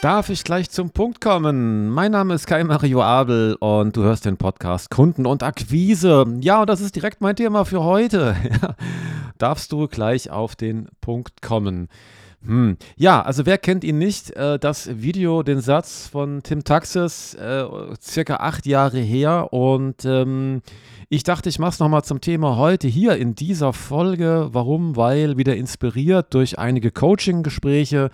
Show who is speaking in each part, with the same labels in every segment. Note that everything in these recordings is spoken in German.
Speaker 1: Darf ich gleich zum Punkt kommen? Mein Name ist Kai Mario Abel und du hörst den Podcast Kunden und Akquise. Ja, und das ist direkt mein Thema für heute. Darfst du gleich auf den Punkt kommen? Hm. Ja, also wer kennt ihn nicht? Äh, das Video, den Satz von Tim Taxis, äh, circa acht Jahre her. Und ähm, ich dachte, ich mache es nochmal zum Thema heute hier in dieser Folge. Warum? Weil wieder inspiriert durch einige Coaching-Gespräche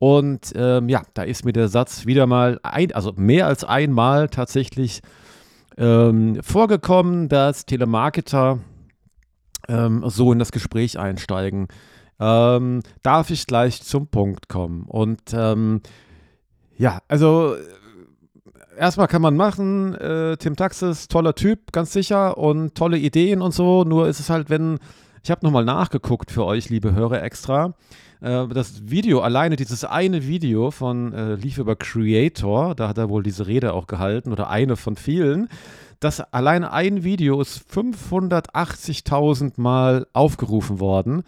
Speaker 1: und ähm, ja, da ist mir der Satz wieder mal, ein, also mehr als einmal tatsächlich ähm, vorgekommen, dass Telemarketer ähm, so in das Gespräch einsteigen. Ähm, darf ich gleich zum Punkt kommen? Und ähm, ja, also erstmal kann man machen, äh, Tim Taxis, toller Typ, ganz sicher und tolle Ideen und so. Nur ist es halt, wenn, ich habe nochmal nachgeguckt für euch, liebe Hörer, extra. Äh, das Video, alleine dieses eine Video von äh, lief über Creator, da hat er wohl diese Rede auch gehalten oder eine von vielen. Das alleine ein Video ist 580.000 Mal aufgerufen worden.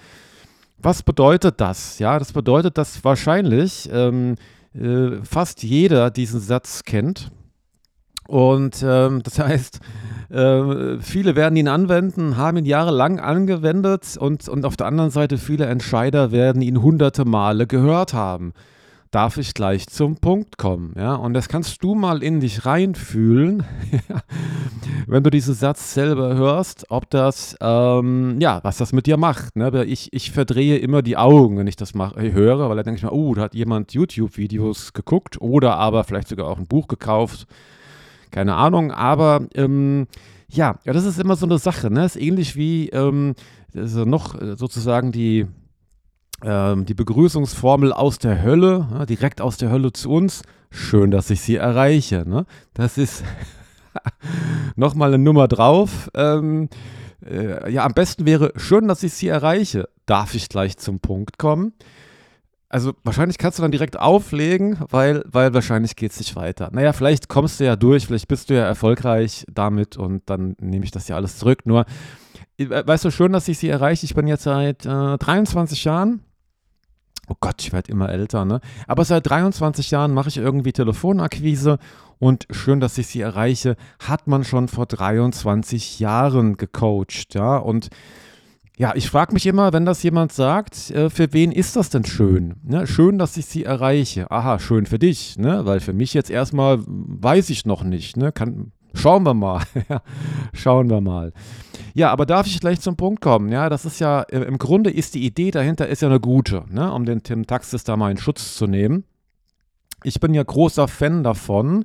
Speaker 1: Was bedeutet das? Ja, das bedeutet, dass wahrscheinlich ähm, äh, fast jeder diesen Satz kennt. Und ähm, das heißt, äh, viele werden ihn anwenden, haben ihn jahrelang angewendet und, und auf der anderen Seite viele Entscheider werden ihn hunderte Male gehört haben. Darf ich gleich zum Punkt kommen? Ja, und das kannst du mal in dich reinfühlen, wenn du diesen Satz selber hörst, ob das, ähm, ja, was das mit dir macht. Ne? Ich, ich verdrehe immer die Augen, wenn ich das mach, äh, höre, weil da denke ich mir, oh, da hat jemand YouTube-Videos geguckt oder aber vielleicht sogar auch ein Buch gekauft keine Ahnung, aber ähm, ja, das ist immer so eine Sache, ne? Ist ähnlich wie ähm, also noch äh, sozusagen die, ähm, die Begrüßungsformel aus der Hölle, ja, direkt aus der Hölle zu uns. Schön, dass ich sie erreiche. Ne? Das ist nochmal eine Nummer drauf. Ähm, äh, ja, am besten wäre, schön, dass ich sie erreiche. Darf ich gleich zum Punkt kommen? Also wahrscheinlich kannst du dann direkt auflegen, weil, weil wahrscheinlich geht es nicht weiter. Naja, vielleicht kommst du ja durch, vielleicht bist du ja erfolgreich damit und dann nehme ich das ja alles zurück. Nur, äh, weißt du, schön, dass ich sie erreiche. Ich bin jetzt seit äh, 23 Jahren. Oh Gott, ich werde immer älter, ne? Aber seit 23 Jahren mache ich irgendwie Telefonakquise und schön, dass ich sie erreiche, hat man schon vor 23 Jahren gecoacht, ja? Und ja, ich frage mich immer, wenn das jemand sagt, äh, für wen ist das denn schön? Ne? Schön, dass ich sie erreiche. Aha, schön für dich, ne? weil für mich jetzt erstmal weiß ich noch nicht. Ne? Kann, schauen wir mal. schauen wir mal. Ja, aber darf ich gleich zum Punkt kommen? Ja, das ist ja, äh, im Grunde ist die Idee dahinter ist ja eine gute, ne? um den Tim Taxis da mal in Schutz zu nehmen. Ich bin ja großer Fan davon,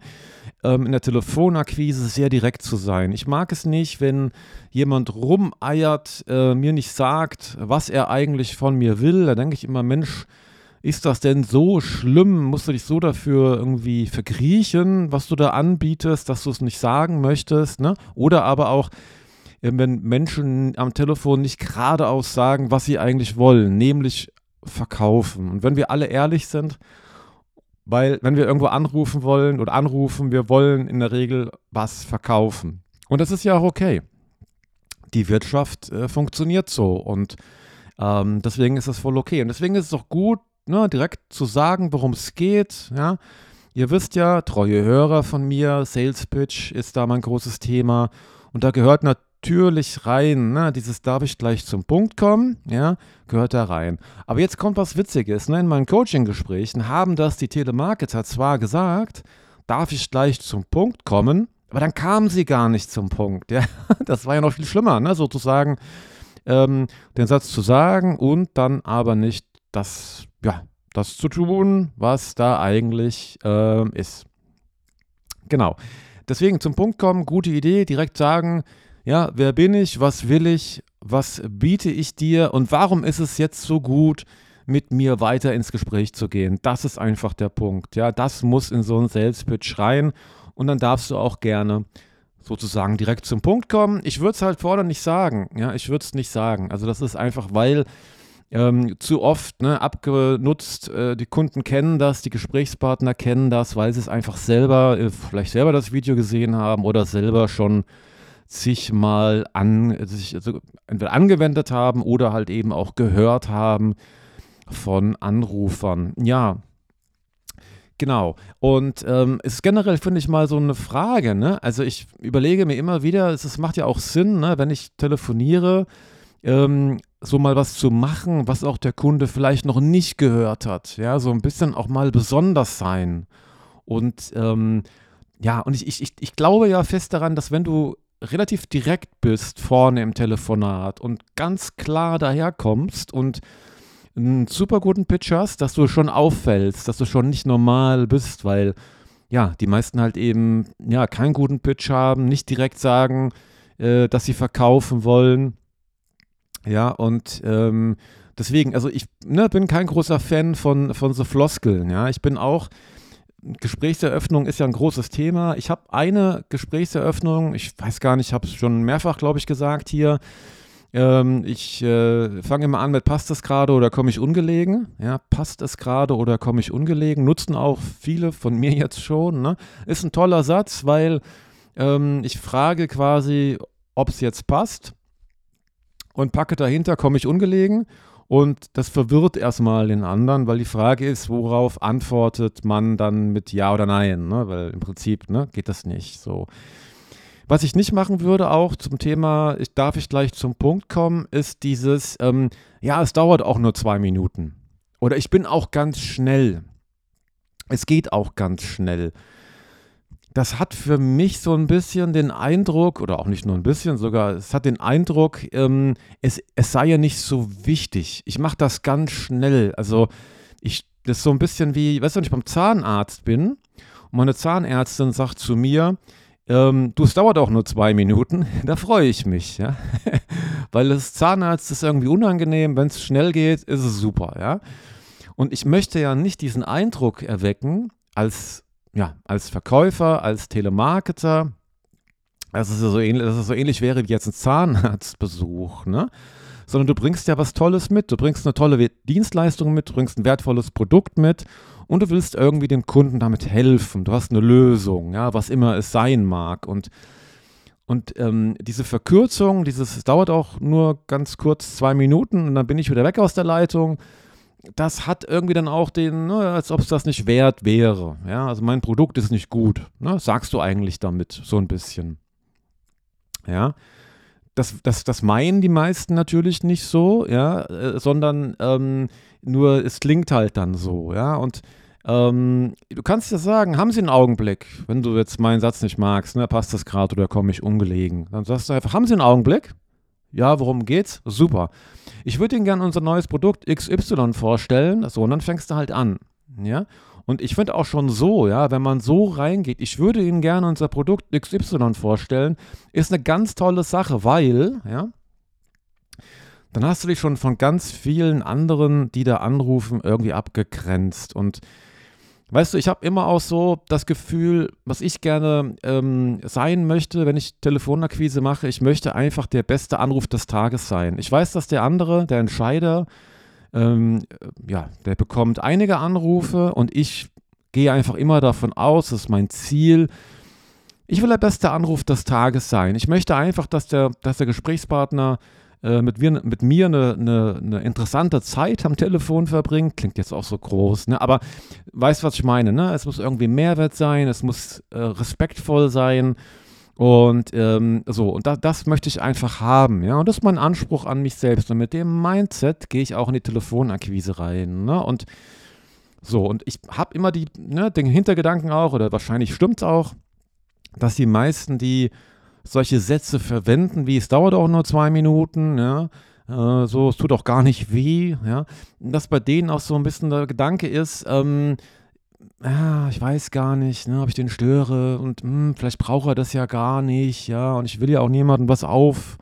Speaker 1: ähm, in der Telefonakquise sehr direkt zu sein. Ich mag es nicht, wenn jemand rumeiert, äh, mir nicht sagt, was er eigentlich von mir will. Da denke ich immer, Mensch, ist das denn so schlimm? Musst du dich so dafür irgendwie verkriechen, was du da anbietest, dass du es nicht sagen möchtest? Ne? Oder aber auch, äh, wenn Menschen am Telefon nicht geradeaus sagen, was sie eigentlich wollen, nämlich verkaufen. Und wenn wir alle ehrlich sind, weil, wenn wir irgendwo anrufen wollen oder anrufen, wir wollen in der Regel was verkaufen. Und das ist ja auch okay. Die Wirtschaft äh, funktioniert so und ähm, deswegen ist das voll okay. Und deswegen ist es auch gut, ne, direkt zu sagen, worum es geht. Ja? Ihr wisst ja, treue Hörer von mir, Sales Pitch ist da mein großes Thema. Und da gehört natürlich natürlich rein. Ne? Dieses darf ich gleich zum Punkt kommen, ja, gehört da rein. Aber jetzt kommt was Witziges. Ne? In meinen Coaching-Gesprächen haben das die Telemarketer zwar gesagt, darf ich gleich zum Punkt kommen, aber dann kamen sie gar nicht zum Punkt. Ja? Das war ja noch viel schlimmer, ne? sozusagen ähm, den Satz zu sagen und dann aber nicht das, ja, das zu tun, was da eigentlich ähm, ist. Genau. Deswegen zum Punkt kommen, gute Idee, direkt sagen, ja, wer bin ich? Was will ich? Was biete ich dir? Und warum ist es jetzt so gut, mit mir weiter ins Gespräch zu gehen? Das ist einfach der Punkt. Ja, das muss in so einen Sales Pitch rein. Und dann darfst du auch gerne sozusagen direkt zum Punkt kommen. Ich würde es halt vorne nicht sagen. Ja, ich würde es nicht sagen. Also das ist einfach, weil ähm, zu oft ne, abgenutzt. Äh, die Kunden kennen das, die Gesprächspartner kennen das, weil sie es einfach selber, äh, vielleicht selber das Video gesehen haben oder selber schon sich mal an, sich also entweder angewendet haben oder halt eben auch gehört haben von Anrufern. Ja, Genau. Und ähm, es ist generell, finde ich, mal so eine Frage. Ne? Also ich überlege mir immer wieder, es, es macht ja auch Sinn, ne, wenn ich telefoniere, ähm, so mal was zu machen, was auch der Kunde vielleicht noch nicht gehört hat. Ja, so ein bisschen auch mal besonders sein. Und ähm, ja, und ich, ich, ich glaube ja fest daran, dass wenn du relativ direkt bist vorne im Telefonat und ganz klar daherkommst und einen super guten Pitch hast, dass du schon auffällst, dass du schon nicht normal bist, weil ja, die meisten halt eben ja keinen guten Pitch haben, nicht direkt sagen, äh, dass sie verkaufen wollen. Ja, und ähm, deswegen, also ich ne, bin kein großer Fan von, von so Floskeln, ja. Ich bin auch, Gesprächseröffnung ist ja ein großes Thema. Ich habe eine Gesprächseröffnung, ich weiß gar nicht, ich habe es schon mehrfach, glaube ich, gesagt hier. Ähm, ich äh, fange immer an mit passt es gerade oder komme ich ungelegen? Ja, passt es gerade oder komme ich ungelegen? Nutzen auch viele von mir jetzt schon. Ne? Ist ein toller Satz, weil ähm, ich frage quasi, ob es jetzt passt und packe dahinter, komme ich ungelegen. Und das verwirrt erstmal den anderen, weil die Frage ist, worauf antwortet man dann mit Ja oder Nein? Ne? Weil im Prinzip ne, geht das nicht so. Was ich nicht machen würde, auch zum Thema, ich, darf ich gleich zum Punkt kommen, ist dieses, ähm, ja, es dauert auch nur zwei Minuten. Oder ich bin auch ganz schnell. Es geht auch ganz schnell. Das hat für mich so ein bisschen den Eindruck, oder auch nicht nur ein bisschen sogar, es hat den Eindruck, ähm, es, es sei ja nicht so wichtig. Ich mache das ganz schnell. Also ich, das ist so ein bisschen wie, weißt du, wenn ich beim Zahnarzt bin und meine Zahnärztin sagt zu mir, ähm, du, es dauert auch nur zwei Minuten. Da freue ich mich, ja. Weil das Zahnarzt ist irgendwie unangenehm. Wenn es schnell geht, ist es super, ja. Und ich möchte ja nicht diesen Eindruck erwecken, als, ja, als Verkäufer, als Telemarketer, dass es, so ähnlich, dass es so ähnlich wäre wie jetzt ein Zahnarztbesuch, ne? Sondern du bringst ja was Tolles mit. Du bringst eine tolle Dienstleistung mit, du bringst ein wertvolles Produkt mit und du willst irgendwie dem Kunden damit helfen. Du hast eine Lösung, ja, was immer es sein mag. Und, und ähm, diese Verkürzung, dieses, es dauert auch nur ganz kurz zwei Minuten und dann bin ich wieder weg aus der Leitung. Das hat irgendwie dann auch den, ne, als ob es das nicht wert wäre. Ja, also mein Produkt ist nicht gut. Ne, sagst du eigentlich damit so ein bisschen. Ja, das, das, das meinen die meisten natürlich nicht so, ja, äh, sondern ähm, nur es klingt halt dann so, ja. Und ähm, du kannst ja sagen, haben Sie einen Augenblick, wenn du jetzt meinen Satz nicht magst, ne, passt das gerade oder komme ich ungelegen. Dann sagst du einfach, haben Sie einen Augenblick? Ja, worum geht's? Super. Ich würde Ihnen gerne unser neues Produkt XY vorstellen. So, und dann fängst du halt an. Ja. Und ich finde auch schon so, ja, wenn man so reingeht, ich würde Ihnen gerne unser Produkt XY vorstellen, ist eine ganz tolle Sache, weil, ja, dann hast du dich schon von ganz vielen anderen, die da anrufen, irgendwie abgegrenzt. Und weißt du, ich habe immer auch so das Gefühl, was ich gerne ähm, sein möchte, wenn ich Telefonakquise mache, ich möchte einfach der beste Anruf des Tages sein. Ich weiß, dass der andere, der Entscheider, ähm, ja, der bekommt einige Anrufe und ich gehe einfach immer davon aus, das ist mein Ziel. Ich will der beste Anruf des Tages sein. Ich möchte einfach, dass der, dass der Gesprächspartner äh, mit, mir, mit mir eine, eine, eine, interessante Zeit am Telefon verbringt. Klingt jetzt auch so groß, ne? aber weißt, was ich meine. Ne? Es muss irgendwie Mehrwert sein, es muss äh, respektvoll sein. Und ähm, so, und da, das möchte ich einfach haben, ja. Und das ist mein Anspruch an mich selbst. Und mit dem Mindset gehe ich auch in die Telefonakquise rein. Ne? Und so, und ich habe immer die, ne, den Hintergedanken auch, oder wahrscheinlich stimmt es auch, dass die meisten, die solche Sätze verwenden, wie es dauert auch nur zwei Minuten, ja, äh, so, es tut auch gar nicht weh, ja, dass bei denen auch so ein bisschen der Gedanke ist, ähm, ja, ich weiß gar nicht, ne, ob ich den störe und mh, hm, vielleicht braucht er das ja gar nicht, ja, und ich will ja auch niemandem was auf,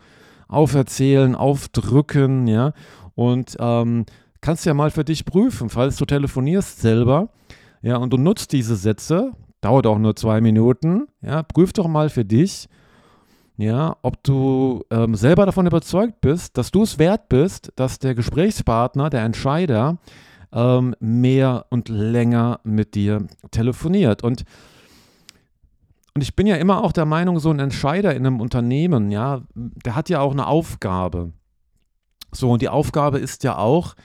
Speaker 1: auferzählen, aufdrücken, ja, und ähm, kannst ja mal für dich prüfen, falls du telefonierst selber, ja, und du nutzt diese Sätze, dauert auch nur zwei Minuten, ja, prüf doch mal für dich, ja, ob du ähm, selber davon überzeugt bist, dass du es wert bist, dass der Gesprächspartner, der Entscheider, ähm, mehr und länger mit dir telefoniert. Und, und ich bin ja immer auch der Meinung, so ein Entscheider in einem Unternehmen, ja, der hat ja auch eine Aufgabe. So, und die Aufgabe ist ja auch,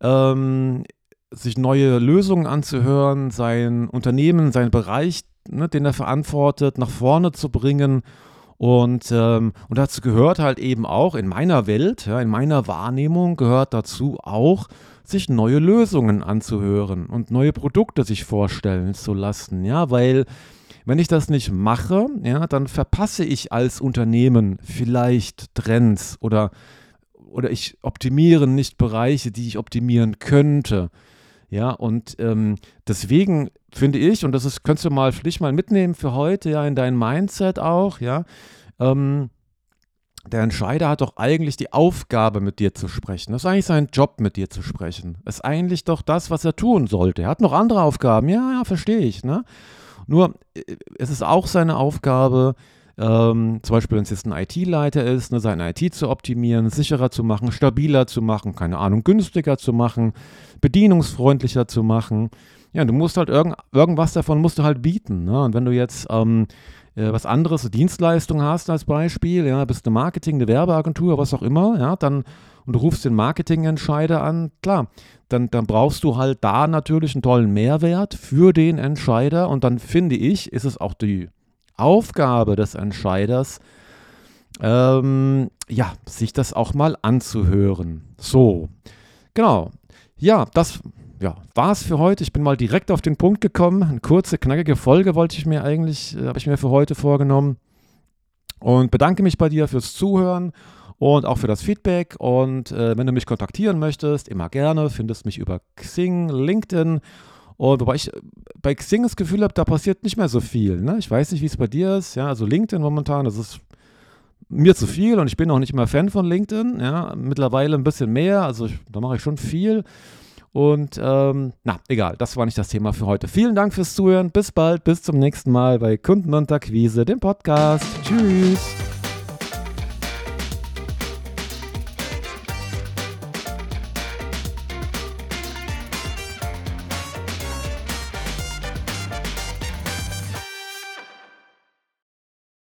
Speaker 1: ähm, sich neue Lösungen anzuhören, sein Unternehmen, seinen Bereich, ne, den er verantwortet, nach vorne zu bringen. Und, ähm, und dazu gehört halt eben auch in meiner Welt, ja, in meiner Wahrnehmung gehört dazu auch, sich neue Lösungen anzuhören und neue Produkte sich vorstellen zu lassen. Ja, weil wenn ich das nicht mache, ja, dann verpasse ich als Unternehmen vielleicht Trends oder, oder ich optimiere nicht Bereiche, die ich optimieren könnte. Ja, und ähm, deswegen finde ich, und das ist, könntest du mal vielleicht mal mitnehmen für heute, ja, in dein Mindset auch, ja, ähm, der Entscheider hat doch eigentlich die Aufgabe, mit dir zu sprechen. Das ist eigentlich sein Job, mit dir zu sprechen. Das ist eigentlich doch das, was er tun sollte. Er hat noch andere Aufgaben. Ja, ja, verstehe ich. Ne? Nur, äh, es ist auch seine Aufgabe, ähm, zum Beispiel, wenn es jetzt ein IT-Leiter ist, ne, seine IT zu optimieren, sicherer zu machen, stabiler zu machen, keine Ahnung, günstiger zu machen, bedienungsfreundlicher zu machen. Ja, du musst halt irgend, irgendwas davon musst du halt bieten. Ne? Und wenn du jetzt ähm, äh, was anderes, Dienstleistung hast als Beispiel, ja, bist eine Marketing, eine Werbeagentur, was auch immer, ja, dann und du rufst den Marketingentscheider an, klar, dann, dann brauchst du halt da natürlich einen tollen Mehrwert für den Entscheider und dann finde ich, ist es auch die Aufgabe des Entscheiders, ähm, ja, sich das auch mal anzuhören. So, genau. Ja, das ja, war es für heute. Ich bin mal direkt auf den Punkt gekommen. Eine kurze, knackige Folge wollte ich mir eigentlich, äh, habe ich mir für heute vorgenommen. Und bedanke mich bei dir fürs Zuhören und auch für das Feedback. Und äh, wenn du mich kontaktieren möchtest, immer gerne, findest mich über Xing, LinkedIn. Und wobei ich äh, bei Xing das Gefühl habe, da passiert nicht mehr so viel. Ne? Ich weiß nicht, wie es bei dir ist. Ja, also LinkedIn momentan, das ist mir zu viel und ich bin auch nicht immer Fan von LinkedIn. Ja, mittlerweile ein bisschen mehr. Also ich, da mache ich schon viel. Und ähm, na, egal, das war nicht das Thema für heute. Vielen Dank fürs Zuhören. Bis bald, bis zum nächsten Mal bei Kunden und Akquise, dem Podcast. Tschüss.